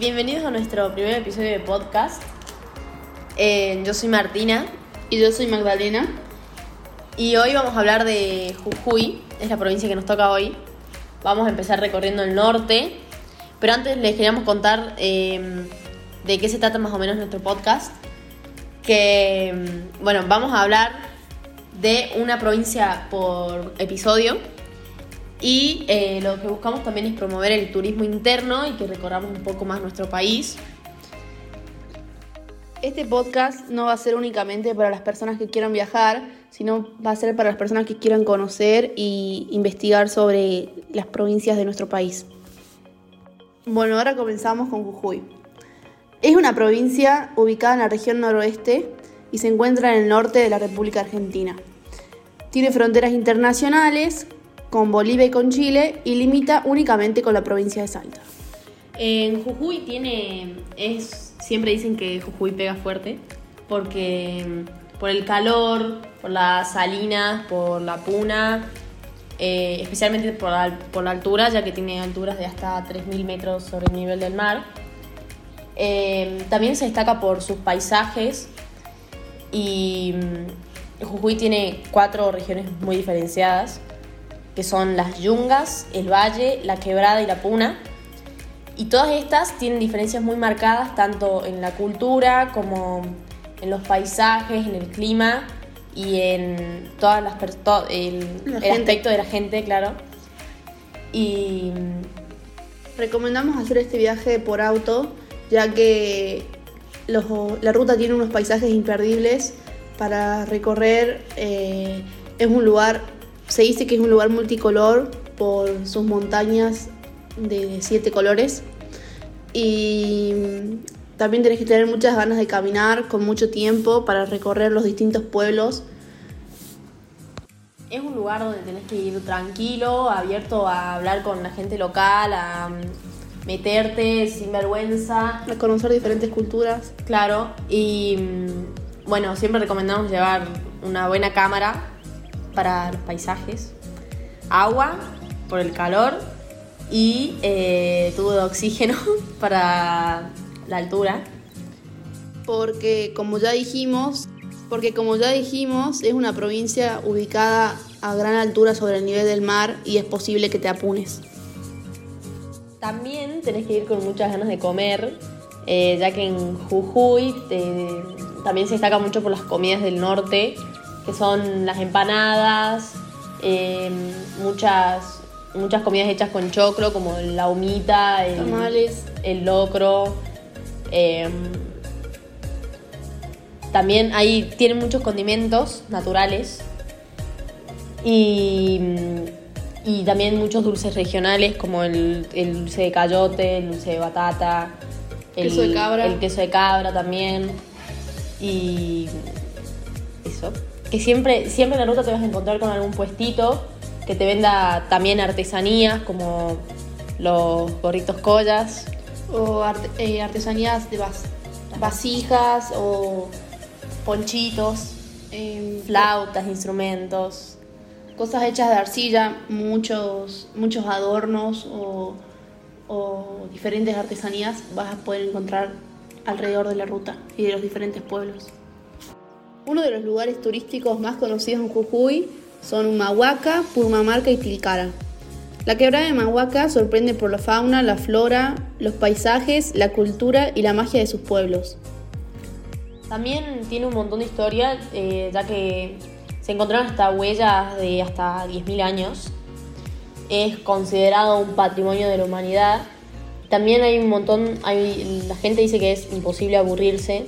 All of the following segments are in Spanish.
bienvenidos a nuestro primer episodio de podcast. Eh, yo soy Martina Y yo soy Magdalena. y hoy vamos a hablar de Jujuy, es la provincia que nos toca hoy. Vamos a empezar recorriendo el norte, pero antes les queríamos contar eh, de qué se trata más o menos nuestro podcast. Que, mm, bueno, vamos a hablar de una provincia por episodio y eh, lo que buscamos también es promover el turismo interno y que recorramos un poco más nuestro país. Este podcast no va a ser únicamente para las personas que quieran viajar, sino va a ser para las personas que quieran conocer y investigar sobre las provincias de nuestro país. Bueno, ahora comenzamos con Jujuy. Es una provincia ubicada en la región noroeste y se encuentra en el norte de la República Argentina. Tiene fronteras internacionales con Bolivia y con Chile y limita únicamente con la provincia de Salta. En Jujuy tiene. es Siempre dicen que Jujuy pega fuerte. Porque por el calor, por las salinas, por la puna. eh, especialmente por la, por la altura, ya que tiene alturas de hasta 3.000 metros sobre el nivel del mar. Eh, también se destaca por sus paisajes. Y mm, Jujuy tiene cuatro regiones muy diferenciadas que son las yungas, el valle, la quebrada y la puna. Y todas estas tienen diferencias muy marcadas tanto en la cultura como en los paisajes, en el clima y en todas las to- el, La el aspecto de la gente, claro. Y Recomendamos hacer este viaje por auto, ya que los- la ruta tiene unos paisajes imperdibles para recorrer. eh, es un lugar, se dice que es un lugar multicolor por sus montañas de siete colores. Y también tenés que tener muchas ganas de caminar con mucho tiempo para recorrer los distintos pueblos. es un lugar donde tenés que ir tranquilo, abierto a hablar con la gente local, a mm, meterte sin vergüenza. A conocer diferentes culturas. Claro, y mm, bueno, siempre recomendamos llevar una buena cámara para los paisajes, agua por el calor y eh, tubo de oxígeno para la altura. porque como ya dijimos, porque como ya dijimos, es una provincia ubicada a gran altura sobre el nivel del mar y es posible que te apunes. También tenés que ir con muchas ganas de comer, eh, ya que en Jujuy te- también se destaca mucho por las comidas del norte, que son las empanadas, eh, muchas, muchas comidas hechas con choclo, como la humita, el, Tamales. el locro. eh, también ahí tienen muchos condimentos naturales y, y también muchos dulces regionales como el, el dulce de cayote, el dulce de batata, el Queso de cabra. el queso de cabra también y eso. Que siempre, siempre en la ruta te vas a encontrar con algún puestito que te venda también artesanías como los gorritos collas. O arte- eh, artesanías de vas- vasijas o ponchitos, em, flautas, instrumentos. cosas hechas de arcilla, muchos, muchos adornos o, o diferentes artesanías vas a poder encontrar alrededor de la ruta y de los diferentes pueblos. Uno de los lugares turísticos más conocidos en Jujuy son Humahuaca, Purmamarca y Tilcara. La quebrada de Humahuaca sorprende por la fauna, la flora, los paisajes, la cultura y la magia de sus pueblos. También tiene un montón de historia, eh, ya que se encontraron hasta huellas de hasta 10.000 años. Es considerado un patrimonio de la humanidad. También hay un montón, la gente dice que es imposible aburrirse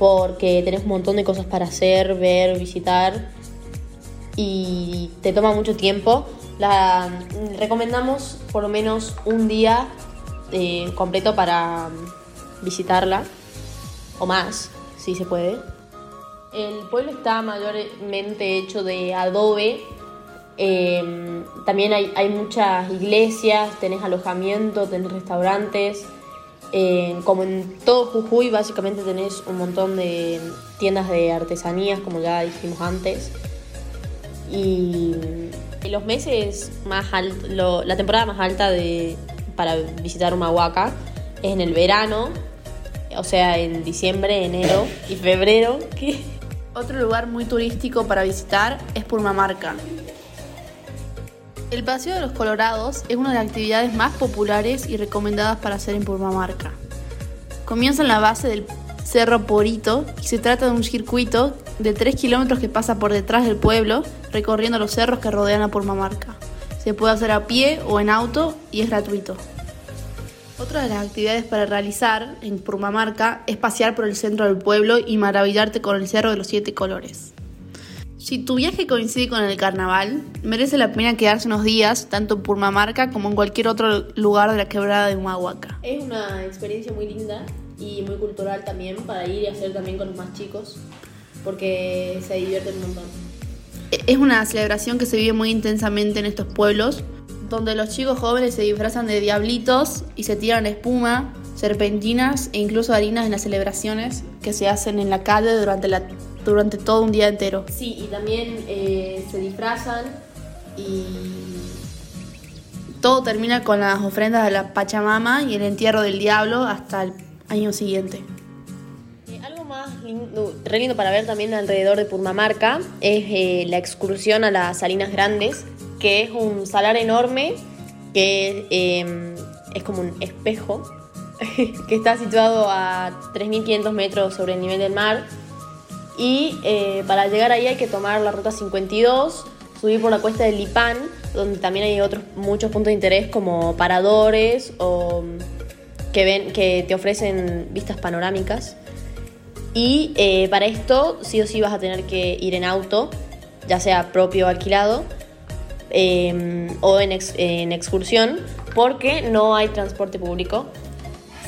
porque tenés un montón de cosas para hacer, ver, visitar y te toma mucho tiempo. La, recomendamos por lo menos un día eh, completo para mm, visitarla o más, si se puede. El pueblo está mayormente hecho de adobe. eh, también hay, hay muchas iglesias, tenés alojamiento, tenés restaurantes. Como en todo Jujuy, básicamente tenés un montón de tiendas de artesanías, como ya dijimos antes. Y los meses más altos, la temporada más alta de, para visitar Humahuaca es en el verano, o sea, en diciembre, enero y febrero. Otro lugar muy turístico para visitar es Purmamarca. El Paseo de los Colorados es una de las actividades más populares y recomendadas para hacer en Purmamarca. Comienza en la base del Cerro Porito y se trata de un circuito de 3 kilómetros que pasa por detrás del pueblo, recorriendo los cerros que rodean a Purmamarca. Se puede hacer a pie o en auto y es gratuito. Otra de las actividades para realizar en Purmamarca es pasear por el centro del pueblo y maravillarte con el Cerro de los Siete Colores. Si tu viaje coincide con el carnaval, merece la pena quedarse unos días, tanto en Purmamarca como en cualquier otro lugar de la quebrada de Humahuaca. Es una experiencia muy linda y muy cultural también para ir y hacer también con los más chicos, porque se divierten un montón. Es una celebración que se vive muy intensamente en estos pueblos, donde los chicos jóvenes se disfrazan de diablitos y se tiran espuma, serpentinas e incluso harinas en las celebraciones que se hacen en la calle durante, la, durante todo un día entero. Sí, y también eh, se disfrazan y todo termina con las ofrendas a la Pachamama y el entierro del diablo hasta el año siguiente. Eh, algo más lindo, re lindo para ver también alrededor de Purmamarca es eh, la excursión a las Salinas Grandes, que es un salar enorme que eh, es como un espejo que está situado a 3.500 metros sobre el nivel del mar. Y eh, para llegar ahí hay que tomar la ruta 52, subir por la cuesta del Lipán, donde también hay otros muchos puntos de interés como paradores o que, ven, que te ofrecen vistas panorámicas. Y eh, para esto sí o sí vas a tener que ir en auto, ya sea propio o alquilado, eh, o en, en excursión, porque no hay transporte público.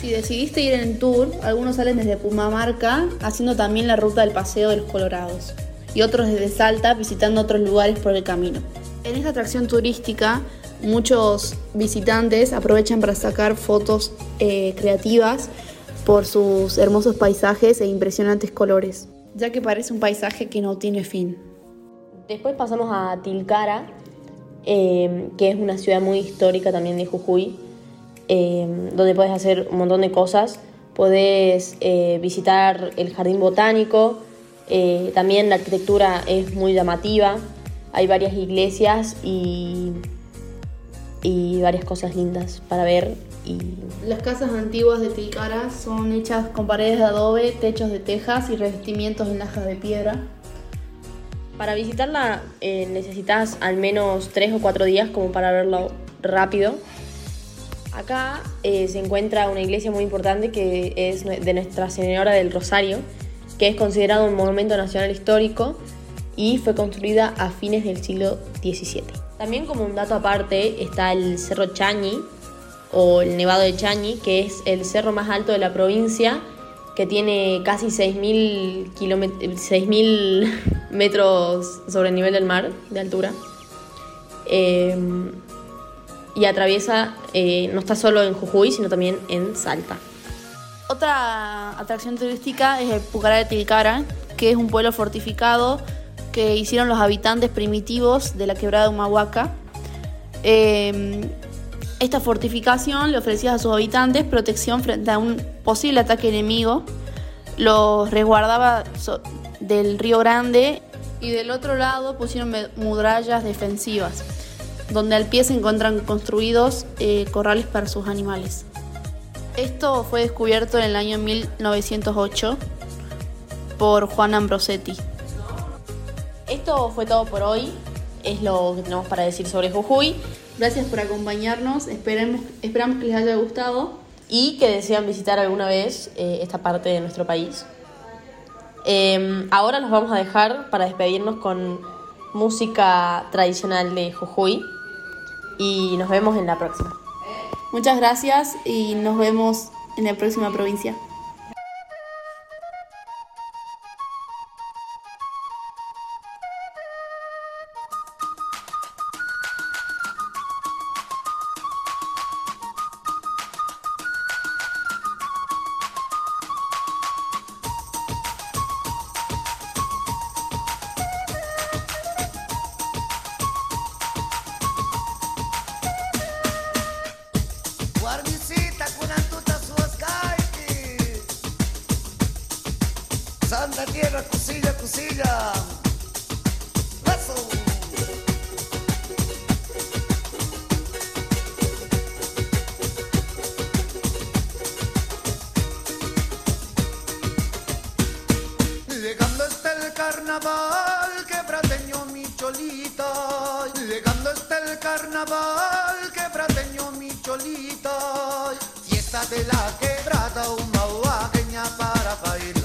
Si decidiste ir en tour, algunos salen desde Pumamarca, haciendo también la ruta del Paseo de los Colorados, y otros desde Salta, visitando otros lugares por el camino. En esta atracción turística, muchos visitantes aprovechan para sacar fotos eh, creativas por sus hermosos paisajes e impresionantes colores, ya que parece un paisaje que no tiene fin. Después pasamos a Tilcara, eh, que es una ciudad muy histórica también de Jujuy, eh, donde puedes hacer un montón de cosas. Puedes eh, visitar el jardín botánico, eh, también la arquitectura es muy llamativa, hay varias iglesias y, y varias cosas lindas para ver. Y... Las casas antiguas de Tilcara son hechas con paredes de adobe, techos de tejas y revestimientos en lajas de piedra. Para visitarla eh, necesitas al menos tres o cuatro días como para verlo rápido. Acá eh, se encuentra una iglesia muy importante que es de Nuestra Señora del Rosario, que es considerado un monumento nacional histórico y fue construida a fines del siglo XVII. También como un dato aparte está el Cerro Chañi o el Nevado de Chañi, que es el cerro más alto de la provincia, que tiene casi 6.000 6.000 metros sobre el nivel del mar de altura. Eh, y atraviesa, eh, no está solo en Jujuy, sino también en Salta. Otra atracción turística es el Pucará de Tilcara, que es un pueblo fortificado que hicieron los habitantes primitivos de la quebrada de Humahuaca. Eh, esta fortificación le ofrecía a sus habitantes protección frente a un posible ataque enemigo, los resguardaba del río Grande y del otro lado pusieron murallas defensivas donde al pie se encuentran construidos eh, corrales para sus animales. Esto fue descubierto en el año 1908 por Juan Ambrosetti. Esto fue todo por hoy, es lo que tenemos para decir sobre Jujuy. Gracias por acompañarnos, esperemos, esperamos que les haya gustado. Y que desean visitar alguna vez eh, esta parte de nuestro país. Eh, ahora nos vamos a dejar para despedirnos con música tradicional de Jujuy y nos vemos en la próxima. Muchas gracias y nos vemos en la próxima provincia. La tierra, cosilla, cosilla. Eso. Llegando está el carnaval, quebrateño mi cholita. Llegando está el carnaval, quebrateño mi cholita. Fiesta de la quebrada, una huaqueña para bailar.